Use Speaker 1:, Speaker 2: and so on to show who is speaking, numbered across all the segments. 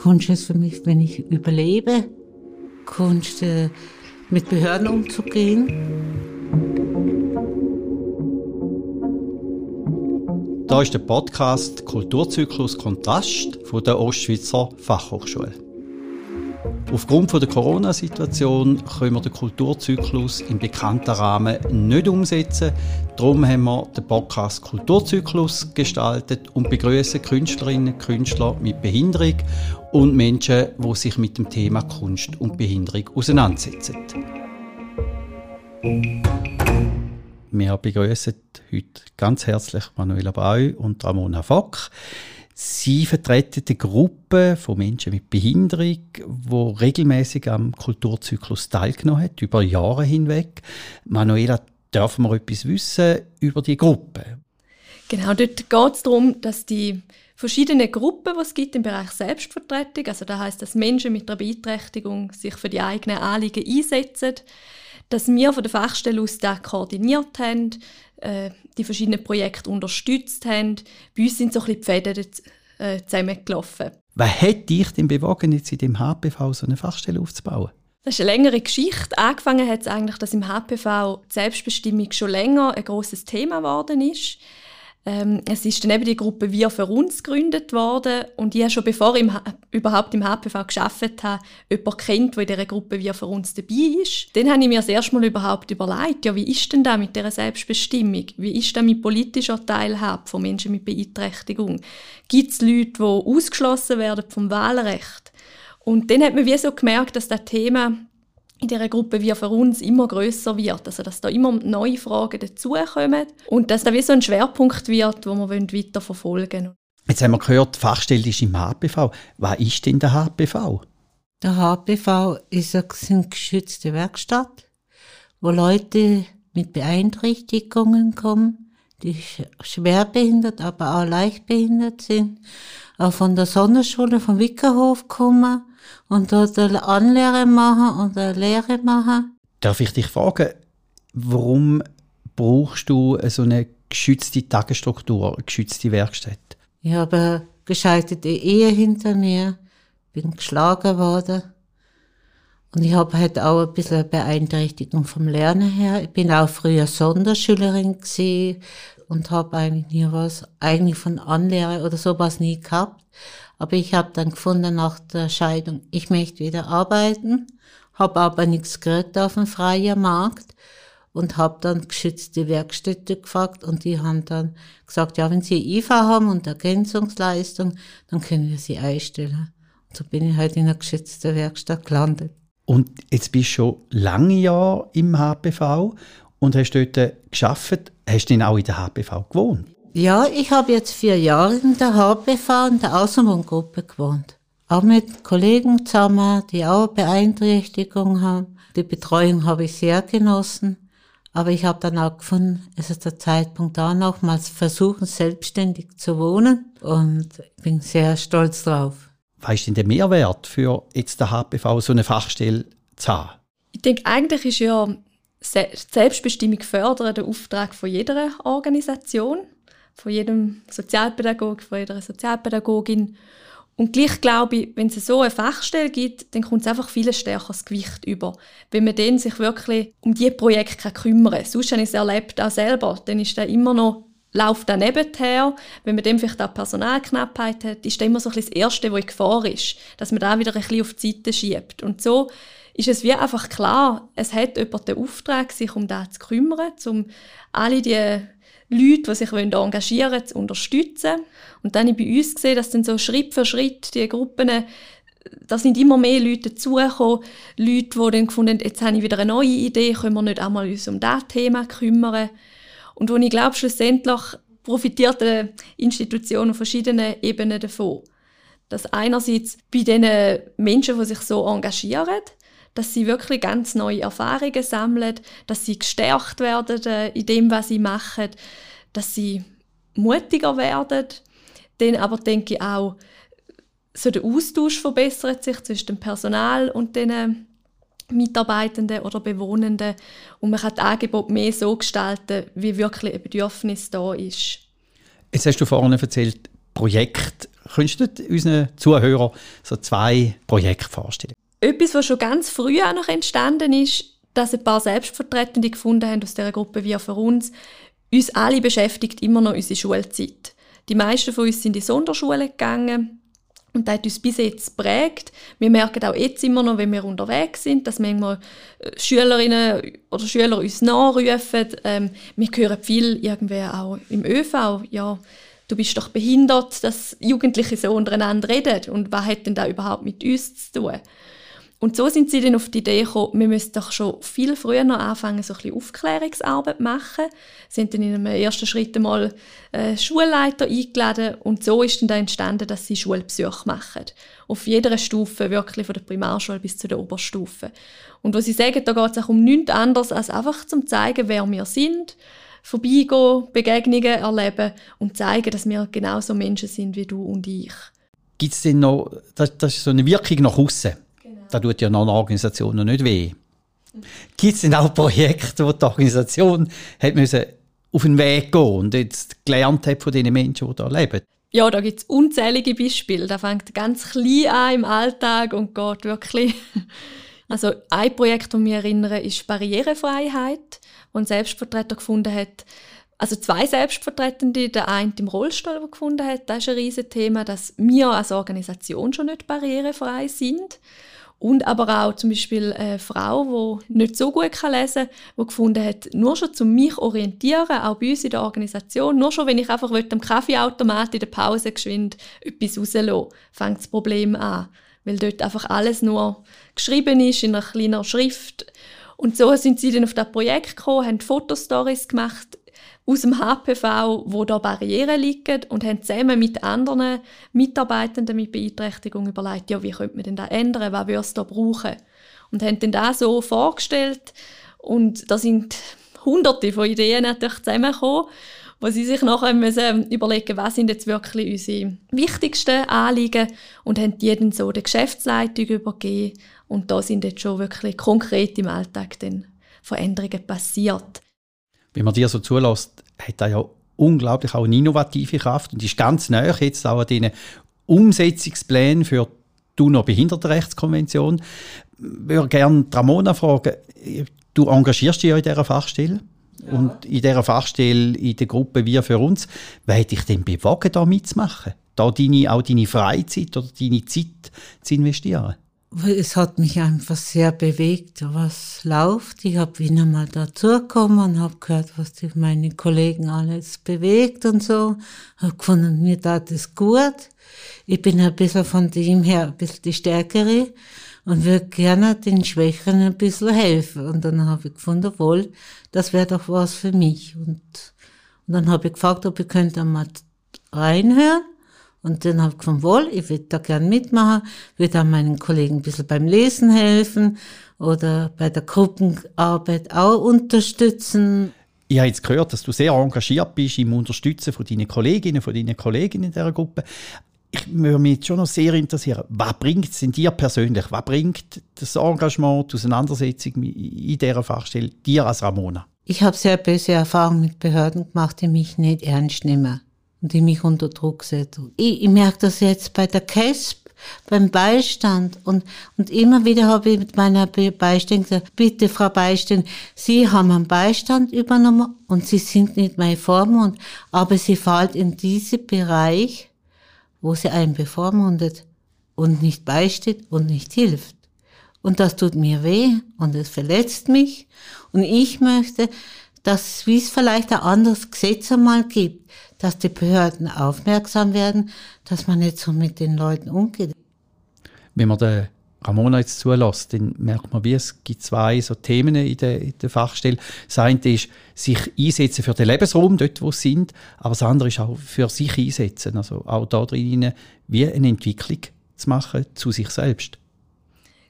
Speaker 1: Kunst ist für mich, wenn ich überlebe, Kunst äh, mit Behörden umzugehen.
Speaker 2: Da ist der Podcast Kulturzyklus Kontrast von der Ostschweizer Fachhochschule. Aufgrund der Corona-Situation können wir den Kulturzyklus im bekannten Rahmen nicht umsetzen. Darum haben wir den Podcast Kulturzyklus gestaltet und begrüßen Künstlerinnen und Künstler mit Behinderung und Menschen, die sich mit dem Thema Kunst und Behinderung auseinandersetzen. Wir begrüßen heute ganz herzlich Manuela Brau und Ramona Fock. Sie vertreten eine Gruppe von Menschen mit Behinderung, die regelmäßig am Kulturzyklus teilgenommen hat, über Jahre hinweg. Manuela, dürfen wir etwas wissen über die Gruppe?
Speaker 3: Genau, dort geht es darum, dass die verschiedenen Gruppen, die es gibt im Bereich Selbstvertretung, also das heißt, dass Menschen mit einer Beeinträchtigung sich für die eigenen Anliegen einsetzen, dass wir von der Fachstelle aus das koordiniert haben, äh, die verschiedenen Projekte unterstützt haben. Bei uns sind so ein bisschen die Fäden äh, zusammengelaufen.
Speaker 2: Was hat dich denn bewogen, jetzt in dem HPV so eine Fachstelle aufzubauen?
Speaker 3: Das ist eine längere Geschichte. Angefangen hat es eigentlich, dass im HPV die Selbstbestimmung schon länger ein großes Thema geworden ist. Ähm, es ist dann eben die Gruppe «Wir für uns» gegründet worden und ich habe schon bevor ich überhaupt im HPV geschafft habe, jemanden kennt, der in dieser Gruppe «Wir für uns» dabei ist. Dann habe ich mir das erste Mal überhaupt überlegt, ja, wie ist denn das mit dieser Selbstbestimmung? Wie ist das mit politischer Teilhabe von Menschen mit Beeinträchtigung? Gibt es Leute, die ausgeschlossen werden vom Wahlrecht? Und dann hat man wie so gemerkt, dass das Thema in dieser Gruppe wie für uns immer größer wird, also dass da immer neue Fragen dazukommen und dass da wie so ein Schwerpunkt wird, wo wir weiter verfolgen wollen.
Speaker 2: Jetzt haben wir gehört, die Fachstelle ist im HPV. Was ist denn der HPV?
Speaker 1: Der HPV ist eine geschützte Werkstatt, wo Leute mit Beeinträchtigungen kommen, die schwerbehindert, aber auch leichtbehindert sind, auch von der Sonderschule vom Wickerhof kommen und dort eine Anlehre machen und eine Lehre machen.
Speaker 2: Darf ich dich fragen, warum brauchst du so eine geschützte Tagesstruktur, eine geschützte Werkstatt?
Speaker 1: Ich habe eine gescheiterte Ehe hinter mir, bin geschlagen worden. Und ich habe halt auch ein bisschen eine Beeinträchtigung vom Lernen her. Ich bin auch früher Sonderschülerin gewesen und habe eigentlich nie was, eigentlich von Anlehre oder sowas nie gehabt. Aber ich habe dann gefunden nach der Scheidung, ich möchte wieder arbeiten, habe aber nichts gekriegt auf dem freien Markt und habe dann geschützte Werkstätte gefragt und die haben dann gesagt, ja, wenn Sie IV haben und Ergänzungsleistung, dann können wir Sie einstellen. Und so bin ich halt in einer geschützten Werkstatt gelandet.
Speaker 2: Und jetzt bist du schon lange Jahre im HPV und hast dort geschafft. Hast du denn auch in der HPV gewohnt?
Speaker 1: Ja, ich habe jetzt vier Jahre in der HBV in der Außenwohngruppe gewohnt. Auch mit Kollegen zusammen, die auch Beeinträchtigung haben. Die Betreuung habe ich sehr genossen. Aber ich habe dann auch gefunden, es ist der Zeitpunkt da, nochmals versuchen, selbstständig zu wohnen. Und ich bin sehr stolz drauf.
Speaker 2: Was ist denn der Mehrwert für jetzt der HPV, so eine Fachstelle zu haben?
Speaker 3: Ich denke, eigentlich ist ja Selbstbestimmung fördern der Auftrag von jeder Organisation von jedem Sozialpädagog, von jeder Sozialpädagogin. Und gleich glaube ich, wenn es so eine Fachstelle gibt, dann kommt es einfach viel stärker das Gewicht über. Wenn man dann sich wirklich um diese Projekte kümmern kann. Sonst habe ich es erlebt, auch selber. Dann ist da immer noch läuft da nebenher. Wenn man dem vielleicht auch Personalknappheit hat, ist das immer so ein bisschen das Erste, was in Gefahr ist, dass man da wieder ein bisschen auf die Seite schiebt. Und so ist es wie einfach klar, es hat jemand den Auftrag, sich um das zu kümmern, um alle die Leute, die sich engagieren wollen, zu unterstützen. Und dann habe ich bei uns gesehen, dass dann so Schritt für Schritt die Gruppen, da sind immer mehr Leute dazugekommen, Leute, die dann gefunden haben, jetzt habe ich wieder eine neue Idee, können wir nicht einmal uns um das Thema kümmern. Und wo ich glaube, schlussendlich profitiert die Institution auf verschiedenen Ebenen davon. Dass einerseits bei den Menschen, die sich so engagieren, dass sie wirklich ganz neue Erfahrungen sammeln, dass sie gestärkt werden äh, in dem, was sie machen, dass sie mutiger werden. Dann aber denke ich auch, so der Austausch verbessert sich zwischen dem Personal und den Mitarbeitenden oder Bewohnenden und man kann das Angebot mehr so gestalten, wie wirklich ein Bedürfnis da ist.
Speaker 2: Jetzt hast du vorhin erzählt, Projekte. Könntest du unseren Zuhörern so zwei Projekte vorstellen?
Speaker 3: Etwas, was schon ganz früh auch noch entstanden ist, dass ein paar Selbstvertretende gefunden haben aus dieser Gruppe wie für uns, uns alle beschäftigt immer noch unsere Schulzeit. Die meisten von uns sind in die Sonderschule gegangen und das hat uns bis jetzt geprägt. Wir merken auch jetzt immer noch, wenn wir unterwegs sind, dass manchmal äh, Schülerinnen oder Schüler uns nachrufen. Ähm, wir hören viel irgendwie auch im ÖV, ja, du bist doch behindert, dass Jugendliche so untereinander reden. Und was hat denn da überhaupt mit uns zu tun? Und so sind sie dann auf die Idee gekommen, wir müssen doch schon viel früher noch anfangen, so ein bisschen Aufklärungsarbeit machen. Sind dann in einem ersten Schritt einmal äh, Schulleiter eingeladen und so ist dann da entstanden, dass sie Schulbesuche machen. Auf jeder Stufe, wirklich von der Primarschule bis zu der Oberstufe. Und was sie sagen, da geht es auch um nichts anderes, als einfach zum zeigen, wer wir sind, vorbeigehen, Begegnungen erleben und zeigen, dass wir genauso Menschen sind wie du und ich.
Speaker 2: Gibt es denn noch, das, das ist so eine Wirkung nach außen? Da tut ja noch eine Organisation noch nicht weh. Gibt es denn auch Projekte, wo die Organisation hat müssen auf den Weg gehen und jetzt gelernt hat von den Menschen, die da leben?
Speaker 3: Ja, da gibt es unzählige Beispiele. Da fängt ganz klein an im Alltag und geht wirklich. Also ein Projekt, das mich erinnere, ist Barrierefreiheit, wo ein Selbstvertreter gefunden hat, also zwei Selbstvertretende, der eine im Rollstuhl gefunden hat, das ist ein riesiges Thema, dass wir als Organisation schon nicht barrierefrei sind. Und aber auch zum Beispiel eine Frau, die nicht so gut lesen kann, die gefunden hat, nur schon zu mich orientieren, auch bei uns in der Organisation, nur schon, wenn ich einfach am Kaffeeautomat in der Pause geschwind etwas rauslasse, fängt das Problem an. Weil dort einfach alles nur geschrieben ist in einer kleinen Schrift. Und so sind sie dann auf das Projekt gekommen, haben Fotostories gemacht, aus dem HPV, wo da Barrieren liegen und haben zusammen mit anderen Mitarbeitenden mit Beeinträchtigung überlegt, ja, wie könnte man denn da ändern, was würde es da brauchen? Und haben dann das so vorgestellt. Und da sind hunderte von Ideen natürlich zusammengekommen, wo sie sich nachher müssen überlegen was sind jetzt wirklich unsere wichtigsten Anliegen? Und haben die dann so der Geschäftsleitung übergeben. Und da sind jetzt schon wirklich konkret im Alltag dann Veränderungen passiert
Speaker 2: wenn man dir so zulässt, hat er ja unglaublich auch eine innovative Kraft und ist ganz näher jetzt auch an diesen Umsetzungsplänen für die UNO-Behindertenrechtskonvention. Ich würde gerne Ramona fragen, du engagierst dich ja in dieser Fachstelle ja. und in dieser Fachstelle in der Gruppe «Wir für uns». Wer hat dich denn bewogen, da mitzumachen? Da deine, auch deine Freizeit oder deine Zeit zu investieren?
Speaker 1: Es hat mich einfach sehr bewegt, was läuft. Ich habe wieder mal dazugekommen und habe gehört, was die, meine Kollegen alles bewegt und so. Habe gefunden, mir tat es gut. Ich bin ein bisschen von dem her ein bisschen die Stärkere und würde gerne den Schwächeren ein bisschen helfen. Und dann habe ich gefunden, wohl, das wäre doch was für mich. Und, und dann habe ich gefragt, ob ich könnte mal reinhören. Und dann habe ich gefunden, wohl, ich würde da gern mitmachen, würde auch meinen Kollegen ein bisschen beim Lesen helfen oder bei der Gruppenarbeit auch unterstützen.
Speaker 2: Ich habe jetzt gehört, dass du sehr engagiert bist im Unterstützen von deinen Kolleginnen, von deinen Kollegen in dieser Gruppe. Ich würde mich jetzt schon noch sehr interessieren, was bringt es denn dir persönlich? Was bringt das Engagement, die Auseinandersetzung in dieser Fachstelle dir als Ramona?
Speaker 1: Ich habe sehr böse Erfahrungen mit Behörden gemacht, die mich nicht ernst nehmen und die mich unter Druck setzen. Ich, ich merke das jetzt bei der KESP, beim Beistand und, und immer wieder habe ich mit meiner Beistand gesagt, bitte Frau Beistand, Sie haben einen Beistand übernommen und Sie sind nicht mein Vormund, aber Sie fallen in diesen Bereich, wo Sie einen bevormundet und nicht beisteht und nicht hilft. Und das tut mir weh und es verletzt mich und ich möchte, dass, wie es vielleicht ein anderes Gesetz einmal gibt, dass die Behörden aufmerksam werden, dass man nicht so mit den Leuten umgeht.
Speaker 2: Wenn man den Ramona jetzt zulässt, dann merkt man, wie es gibt zwei so Themen in der, in der Fachstelle. Das eine ist, sich einsetzen für den Lebensraum, dort wo sie sind, aber das andere ist auch für sich einsetzen, also auch da drin wie eine Entwicklung zu machen zu sich selbst.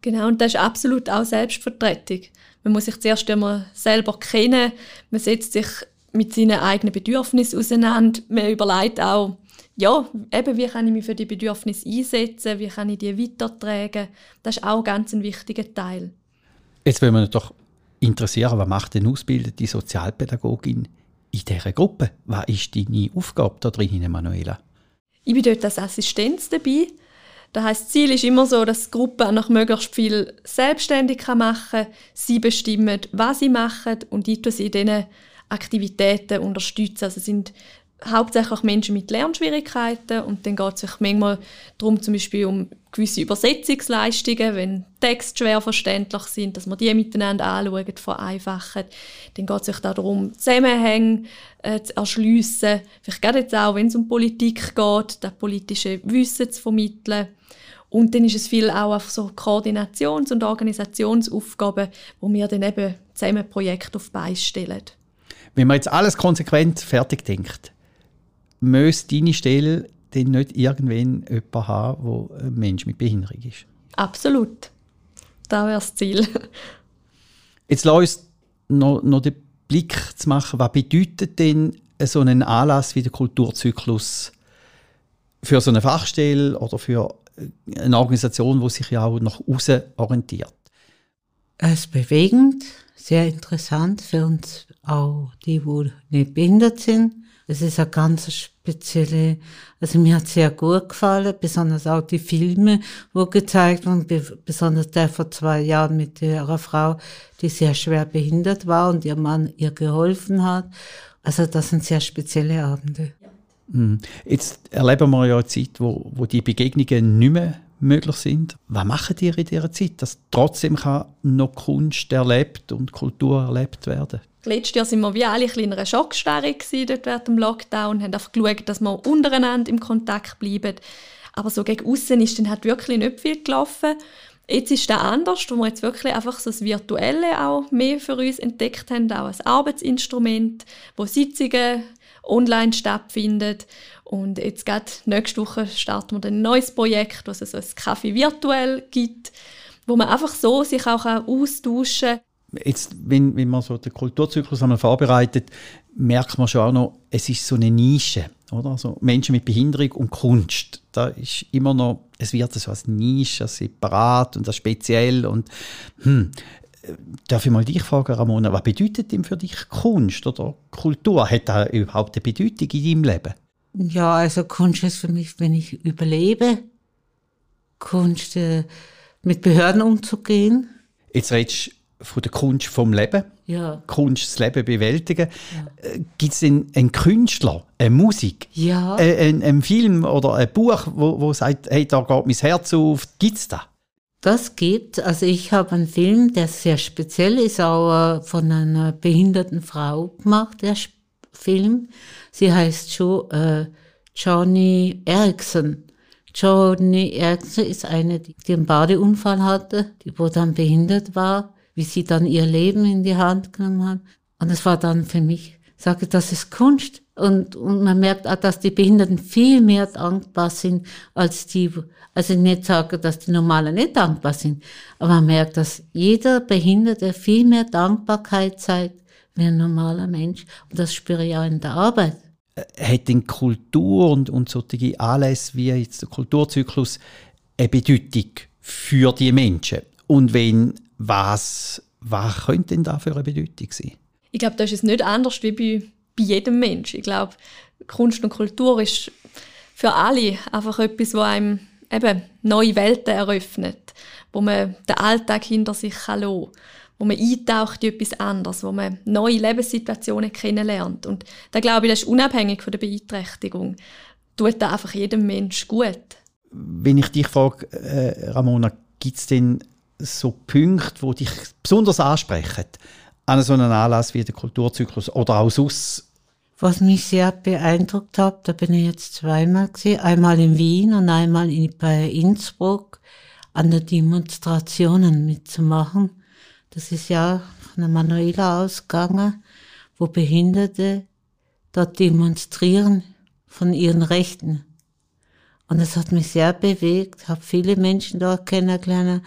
Speaker 3: Genau, und das ist absolut auch Selbstvertretung. Man muss sich zuerst einmal selber kennen, man setzt sich mit seinen eigenen Bedürfnissen auseinander. Man überlegt auch, ja, eben, wie kann ich mich für die Bedürfnisse einsetzen, wie kann ich die weitertragen. Das ist auch ganz ein wichtiger Teil.
Speaker 2: Jetzt will man doch interessieren, was macht eine ausgebildete Sozialpädagogin in dieser Gruppe? Was ist deine Aufgabe da drin, Manuela?
Speaker 3: Ich bin dort als Assistenz dabei. Das das Ziel ist immer so, dass die Gruppe nach möglichst viel selbstständig machen kann. Sie bestimmen, was sie machen und ich sie in diesen Aktivitäten unterstützen. Also sind hauptsächlich Menschen mit Lernschwierigkeiten und dann geht es sich manchmal darum, zum Beispiel um gewisse Übersetzungsleistungen, wenn Texte schwer verständlich sind, dass man die miteinander anschauen, vereinfachen. Dann geht es sich darum, Zusammenhänge äh, zu erschliessen, vielleicht gerade jetzt auch, wenn es um Politik geht, das politische Wissen zu vermitteln. Und dann ist es viel auch auf so Koordinations- und Organisationsaufgaben, wo wir dann eben zusammen Projekte auf Beine stellen.
Speaker 2: Wenn man jetzt alles konsequent fertig denkt, müsste deine Stelle dann nicht irgendwann jemanden haben, der ein Mensch mit Behinderung ist?
Speaker 3: Absolut. Das wäre das Ziel.
Speaker 2: Jetzt lass uns noch, noch den Blick zu machen, was bedeutet denn so ein Anlass wie der Kulturzyklus für so eine Fachstelle oder für eine Organisation, die sich ja auch nach außen orientiert?
Speaker 1: Es ist bewegend, sehr interessant für uns auch die, die nicht behindert sind. Es ist eine ganz spezielle, also mir hat sehr gut gefallen, besonders auch die Filme, wo gezeigt wurden, besonders der vor zwei Jahren mit ihrer Frau, die sehr schwer behindert war und ihr Mann ihr geholfen hat. Also das sind sehr spezielle Abende.
Speaker 2: Mhm. Jetzt erleben wir ja eine Zeit, wo, wo die Begegnungen nicht mehr möglich sind. Was machen ihr in dieser Zeit, dass trotzdem kann noch Kunst erlebt und Kultur erlebt werden?
Speaker 3: Letztes Jahr sind wir wie alle in einer Schockstarre dort während dem Lockdown, haben einfach geschaut, dass wir untereinander im Kontakt bleiben. Aber so gegen außen ist dann halt wirklich nicht viel gelaufen. Jetzt ist das anders, wo wir jetzt wirklich einfach so das Virtuelle auch mehr für uns entdeckt haben, auch als Arbeitsinstrument, wo Sitzungen online stattfinden. Und jetzt gerade nächste Woche starten wir ein neues Projekt, was es so ein Kaffee virtuell gibt, wo man einfach so sich auch austauschen kann
Speaker 2: jetzt, wenn, wenn man so den Kulturzyklus einmal vorbereitet, merkt man schon auch noch, es ist so eine Nische, oder? Also Menschen mit Behinderung und Kunst, da ist immer noch, es wird so als Nische, als separat und als speziell und hm, Darf ich mal dich fragen, Ramona, was bedeutet denn für dich Kunst oder Kultur? Hat das überhaupt eine Bedeutung in deinem Leben?
Speaker 1: Ja, also Kunst ist für mich, wenn ich überlebe, Kunst äh, mit Behörden umzugehen.
Speaker 2: Jetzt redest von der Kunst vom Leben.
Speaker 1: Ja.
Speaker 2: Kunst, das Leben bewältigen. Ja. Äh, Gibt es einen, einen Künstler, eine Musik,
Speaker 1: ja.
Speaker 2: äh, einen, einen Film oder ein Buch, wo, wo sagt, hey, da geht mein Herz auf? Gibt es da?
Speaker 1: Das gibt. Also ich habe einen Film, der sehr speziell ist, auch äh, von einer behinderten Frau gemacht, der Film. Sie heißt schon äh, Johnny Erickson. Johnny Erickson ist eine, die einen Badeunfall hatte, die wo dann behindert war wie sie dann ihr Leben in die Hand genommen haben. Und es war dann für mich, sage, das ist Kunst. Und, und man merkt auch, dass die Behinderten viel mehr dankbar sind als die, also ich nicht sage, dass die Normalen nicht dankbar sind, aber man merkt, dass jeder Behinderte viel mehr Dankbarkeit zeigt wie ein normaler Mensch. Und das spüre ich auch in der Arbeit.
Speaker 2: Äh, hat denn Kultur und, und solche Anlässe wie jetzt der Kulturzyklus eine Bedeutung für die Menschen? Und wenn was, was könnte denn da für eine Bedeutung sein?
Speaker 3: Ich glaube, das ist es nicht anders wie bei, bei jedem Mensch. Ich glaube, Kunst und Kultur ist für alle einfach etwas, was einem eben neue Welten eröffnet, wo man den Alltag hinter sich kann lassen wo man eintaucht in etwas anderes, wo man neue Lebenssituationen kennenlernt. Und da glaube ich, das ist unabhängig von der Beeinträchtigung. Tut da einfach jedem Mensch gut.
Speaker 2: Wenn ich dich frage, äh, Ramona, gibt es denn so Punkte, die dich besonders ansprechen an so einem Anlass wie der Kulturzyklus oder auch sonst?
Speaker 1: Was mich sehr beeindruckt hat, da bin ich jetzt zweimal gesehen, einmal in Wien und einmal in, bei Innsbruck an den Demonstrationen mitzumachen. Das ist ja von der Manuela ausgegangen, wo Behinderte dort demonstrieren von ihren Rechten. Und das hat mich sehr bewegt, habe viele Menschen dort kennengelernt,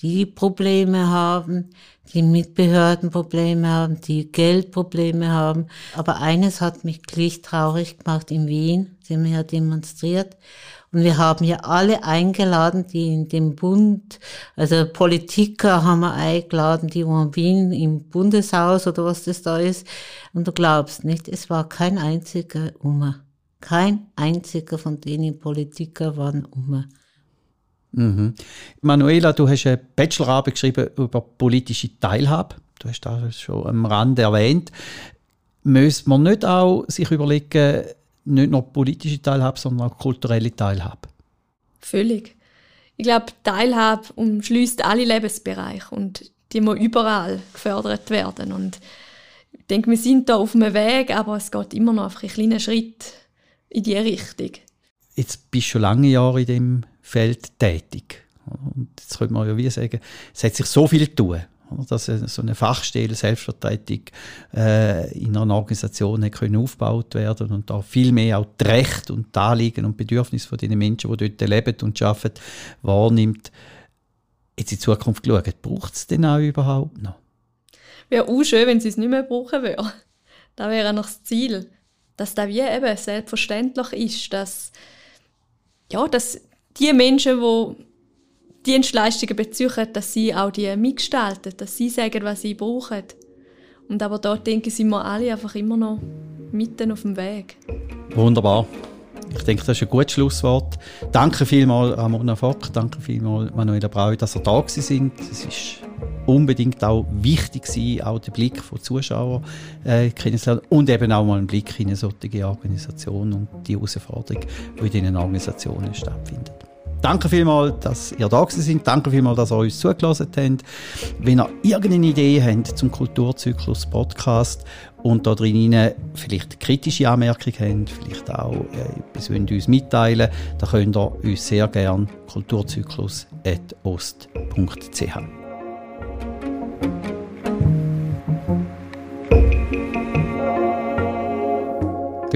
Speaker 1: die Probleme haben, die mit Behörden Probleme haben, die Geldprobleme haben. Aber eines hat mich gleich traurig gemacht in Wien, sind wir ja demonstriert. Und wir haben ja alle eingeladen, die in dem Bund, also Politiker haben wir eingeladen, die in Wien im Bundeshaus oder was das da ist. Und du glaubst nicht, es war kein einziger Ummer. Kein einziger von denen Politiker waren um.
Speaker 2: Mhm. Manuela, du hast eine Bachelorarbeit geschrieben über politische Teilhabe. Du hast das schon am Rand erwähnt. Müsste man nicht auch sich überlegen, nicht nur politische Teilhabe, sondern auch kulturelle Teilhabe?
Speaker 3: Völlig. Ich glaube, Teilhabe umschließt alle Lebensbereiche und die muss überall gefördert werden. Und ich denke, wir sind da auf einem Weg, aber es geht immer noch auf einen kleinen Schritt in die Richtung.
Speaker 2: Jetzt bist du schon lange Jahre in dem Feld tätig. Und jetzt könnte man ja wie sagen, es hat sich so viel tun dass so eine Fachstelle Selbstvertretung äh, in einer Organisation können aufgebaut werden und da viel mehr auch die Rechte und die Anliegen und Bedürfnisse von den Menschen, die dort leben und arbeiten, wahrnimmt. Jetzt in Zukunft geschaut, braucht es denn auch überhaupt noch?
Speaker 3: Wäre auch schön, wenn sie es nicht mehr brauchen würden. Das wäre noch das Ziel. Dass das wie eben selbstverständlich ist, dass, ja, dass die Menschen, die Dienstleistungen beziehen, dass sie auch die mitgestalten, dass sie sagen, was sie brauchen. Und aber dort denke ich, sind wir alle einfach immer noch mitten auf dem Weg.
Speaker 2: Wunderbar. Ich denke, das ist ein gutes Schlusswort. Danke vielmals, Ramona Fock, danke vielmals, Manuela Brau, dass ihr da sind. Es ist unbedingt auch wichtig gewesen, auch den Blick von Zuschauern äh, kennenzulernen und eben auch mal einen Blick in eine solche Organisation und die Herausforderungen, die in diesen Organisationen stattfinden. Danke vielmals, dass ihr da sind. Danke vielmals, dass ihr uns zugelassen habt. Wenn ihr irgendeine Idee habt zum Kulturzyklus Podcast und da drin vielleicht kritische Anmerkungen habt, vielleicht auch äh, etwas wollt uns mitteilen, dann könnt ihr uns sehr gerne kulturzyklus.ost.ch